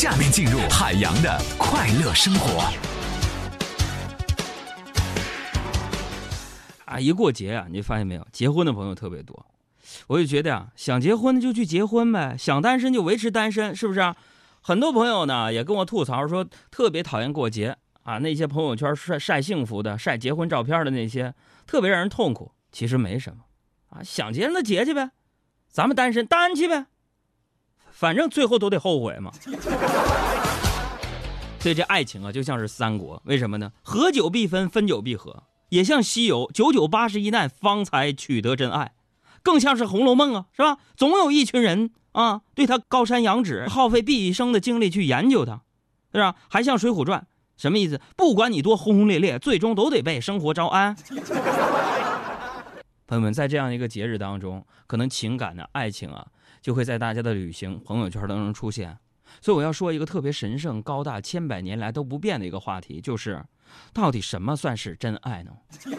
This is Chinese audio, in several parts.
下面进入海洋的快乐生活。啊，一过节啊，你发现没有，结婚的朋友特别多。我就觉得啊，想结婚的就去结婚呗，想单身就维持单身，是不是啊？很多朋友呢也跟我吐槽说，特别讨厌过节啊，那些朋友圈晒晒幸福的、晒结婚照片的那些，特别让人痛苦。其实没什么啊，想结那结去呗，咱们单身单去呗，反正最后都得后悔嘛。所以这爱情啊，就像是三国，为什么呢？合久必分，分久必合。也像西游，九九八十一难方才取得真爱，更像是《红楼梦》啊，是吧？总有一群人啊，对他高山仰止，耗费毕生的精力去研究他，是吧？还像《水浒传》，什么意思？不管你多轰轰烈烈，最终都得被生活招安。朋友们，在这样一个节日当中，可能情感的爱情啊，就会在大家的旅行朋友圈当中出现。所以我要说一个特别神圣、高大、千百年来都不变的一个话题，就是。到底什么算是真爱呢？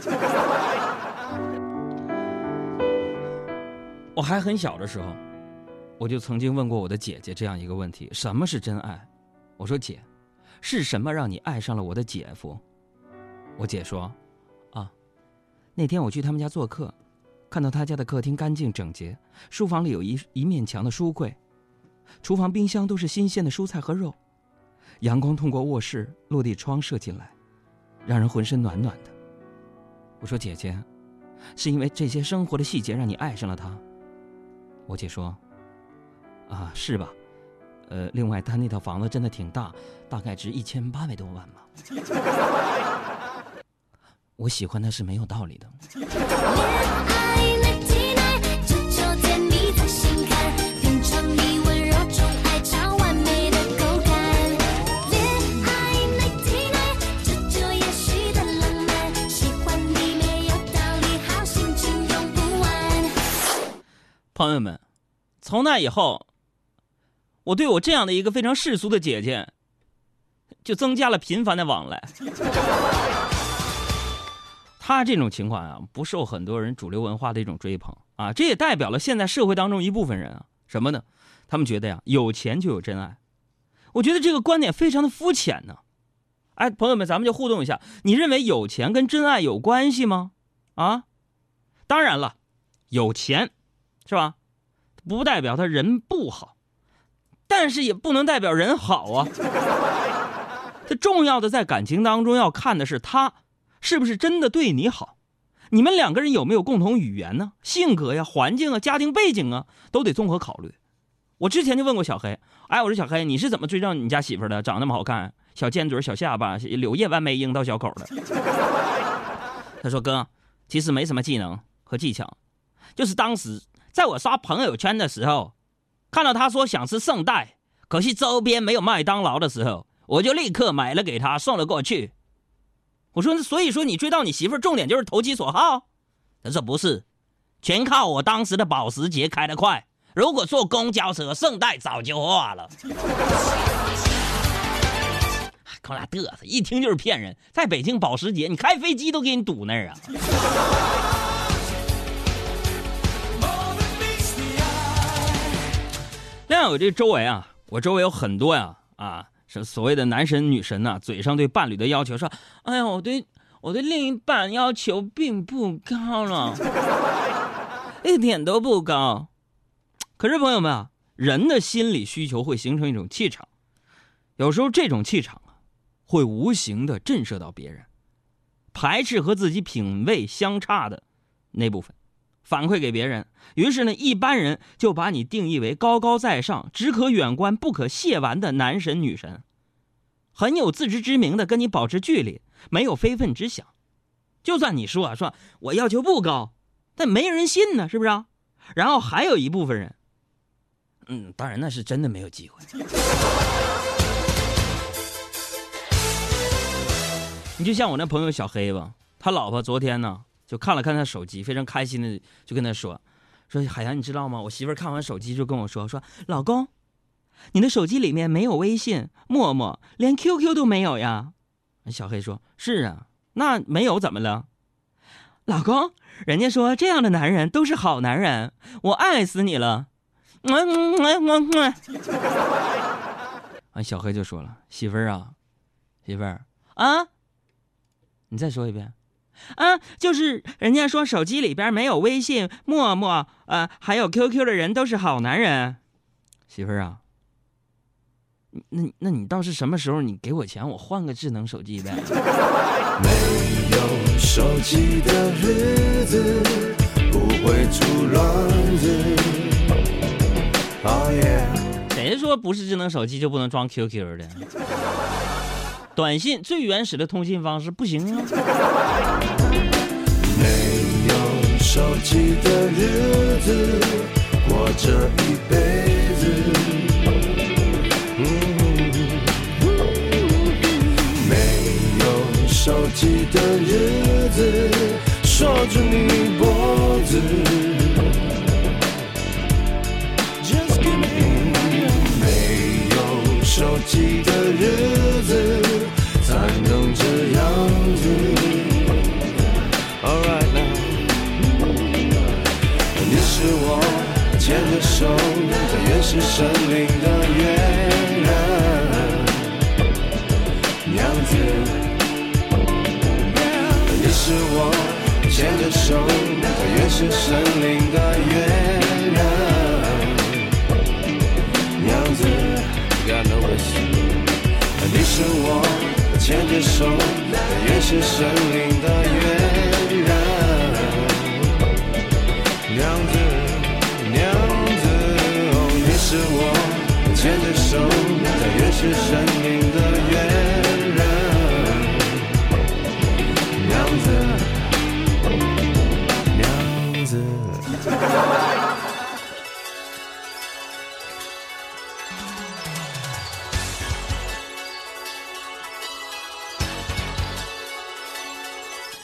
我还很小的时候，我就曾经问过我的姐姐这样一个问题：什么是真爱？我说姐，是什么让你爱上了我的姐夫？我姐说，啊，那天我去他们家做客，看到他家的客厅干净整洁，书房里有一一面墙的书柜，厨房冰箱都是新鲜的蔬菜和肉，阳光通过卧室落地窗射进来。让人浑身暖暖的。我说：“姐姐，是因为这些生活的细节让你爱上了他。”我姐说：“啊，是吧？呃，另外他那套房子真的挺大，大概值一千八百多万吧。我喜欢他是没有道理的。”朋友们，从那以后，我对我这样的一个非常世俗的姐姐，就增加了频繁的往来。他这种情况啊，不受很多人主流文化的一种追捧啊，这也代表了现在社会当中一部分人啊，什么呢？他们觉得呀，有钱就有真爱。我觉得这个观点非常的肤浅呢。哎，朋友们，咱们就互动一下，你认为有钱跟真爱有关系吗？啊？当然了，有钱。是吧？不代表他人不好，但是也不能代表人好啊。这重要的在感情当中要看的是他是不是真的对你好，你们两个人有没有共同语言呢？性格呀、环境啊、家庭背景啊，都得综合考虑。我之前就问过小黑，哎，我说小黑，你是怎么追上你家媳妇的？长那么好看，小尖嘴、小下巴，柳叶弯眉、樱桃小口的。他说哥，其实没什么技能和技巧，就是当时。在我刷朋友圈的时候，看到他说想吃圣代，可惜周边没有麦当劳的时候，我就立刻买了给他送了过去。我说，所以说你追到你媳妇儿重点就是投其所好？他说不是，全靠我当时的保时捷开得快。如果坐公交车，圣代早就化了。跟我俩嘚瑟，一听就是骗人。在北京保时捷，你开飞机都给你堵那儿啊。那，我这周围啊，我周围有很多呀，啊，是所谓的男神女神呐，嘴上对伴侣的要求说：“哎呀，我对我对另一半要求并不高了，一点都不高。”可是朋友们啊，人的心理需求会形成一种气场，有时候这种气场啊，会无形的震慑到别人，排斥和自己品味相差的那部分。反馈给别人，于是呢，一般人就把你定义为高高在上、只可远观不可亵玩的男神女神，很有自知之明的跟你保持距离，没有非分之想。就算你说啊说我要求不高，但没人信呢，是不是啊？然后还有一部分人，嗯，当然那是真的没有机会。你就像我那朋友小黑吧，他老婆昨天呢。就看了看他手机，非常开心的就跟他说：“说海洋，你知道吗？我媳妇看完手机就跟我说：说老公，你的手机里面没有微信、陌陌，连 QQ 都没有呀。”小黑说：“是啊，那没有怎么了？老公，人家说这样的男人都是好男人，我爱死你了。”嗯嗯嗯嗯。完，小黑就说了：“媳妇儿啊，媳妇儿啊，你再说一遍。”啊，就是人家说手机里边没有微信、陌陌，呃，还有 QQ 的人都是好男人。媳妇儿啊，那那你倒是什么时候你给我钱，我换个智能手机呗？没有手机的日子不会出乱子。Oh yeah，谁说不是智能手机就不能装 QQ 的？短信最原始的通信方式不行啊！没有手机的日子过这一辈子。没有手机的日子锁住你脖子。在原始森林的月亮，娘子。你是我牵着手在原始森林的月亮，娘子。你是我牵着手在原始森林的月手在原始森林的月亮，娘子，娘子。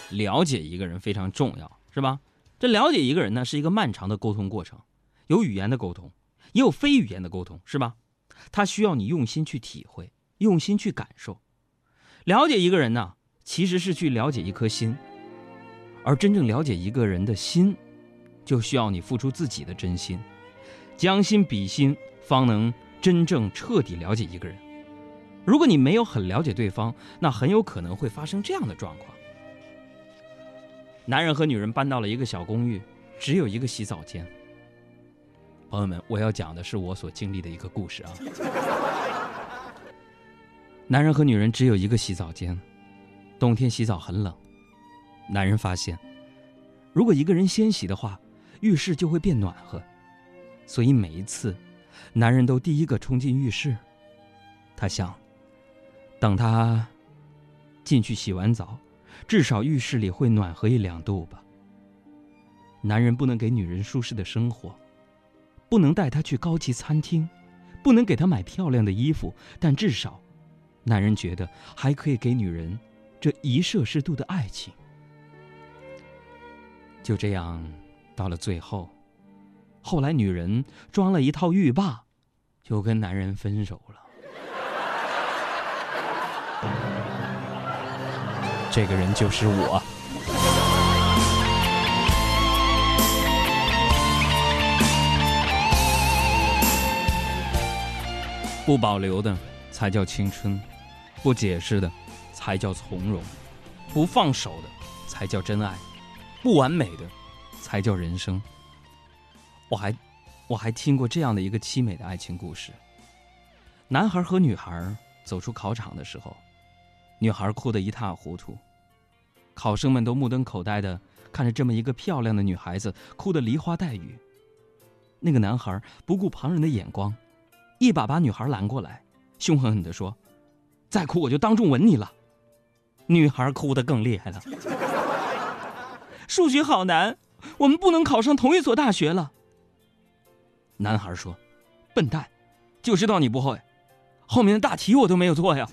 了解一个人非常重要，是吧？这了解一个人呢，是一个漫长的沟通过程，有语言的沟通，也有非语言的沟通，是吧？他需要你用心去体会，用心去感受。了解一个人呢，其实是去了解一颗心，而真正了解一个人的心，就需要你付出自己的真心，将心比心，方能真正彻底了解一个人。如果你没有很了解对方，那很有可能会发生这样的状况。男人和女人搬到了一个小公寓，只有一个洗澡间。朋友们，我要讲的是我所经历的一个故事啊。男人和女人只有一个洗澡间，冬天洗澡很冷。男人发现，如果一个人先洗的话，浴室就会变暖和，所以每一次，男人都第一个冲进浴室。他想，等他进去洗完澡。至少浴室里会暖和一两度吧。男人不能给女人舒适的生活，不能带她去高级餐厅，不能给她买漂亮的衣服，但至少，男人觉得还可以给女人这一摄氏度的爱情。就这样，到了最后，后来女人装了一套浴霸，就跟男人分手了。这个人就是我。不保留的才叫青春，不解释的才叫从容，不放手的才叫真爱，不完美的才叫人生。我还我还听过这样的一个凄美的爱情故事：男孩和女孩走出考场的时候。女孩哭得一塌糊涂，考生们都目瞪口呆的看着这么一个漂亮的女孩子哭得梨花带雨。那个男孩不顾旁人的眼光，一把把女孩拦过来，凶狠狠地说：“再哭我就当众吻你了。”女孩哭得更厉害了。数学好难，我们不能考上同一所大学了。男孩说：“笨蛋，就知道你不会，后面的大题我都没有做呀。”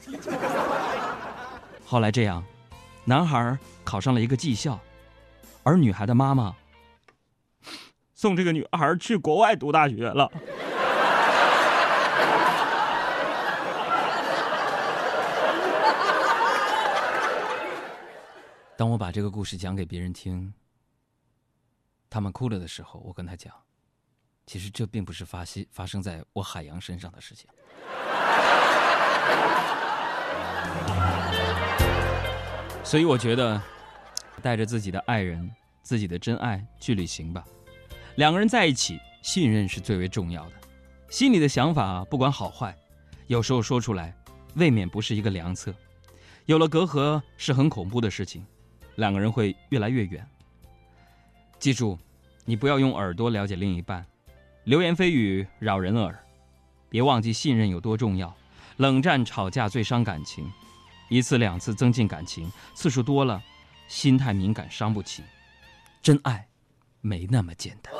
后来这样，男孩考上了一个技校，而女孩的妈妈送这个女孩去国外读大学了。当我把这个故事讲给别人听他们哭了的时候我跟他讲其实这并不是发西发生在我海洋身上的事情。所以我觉得带着自己的爱人自己的真爱去旅行吧。两个人在一起信任是最为重要的。心里的想法不管好坏有时候说出来未免不是一个良策。有了隔阂是很恐怖的事情两个人会越来越远。记住，你不要用耳朵了解另一半，流言蜚语扰人耳。别忘记信任有多重要，冷战吵架最伤感情，一次两次增进感情，次数多了，心态敏感伤不起。真爱，没那么简单。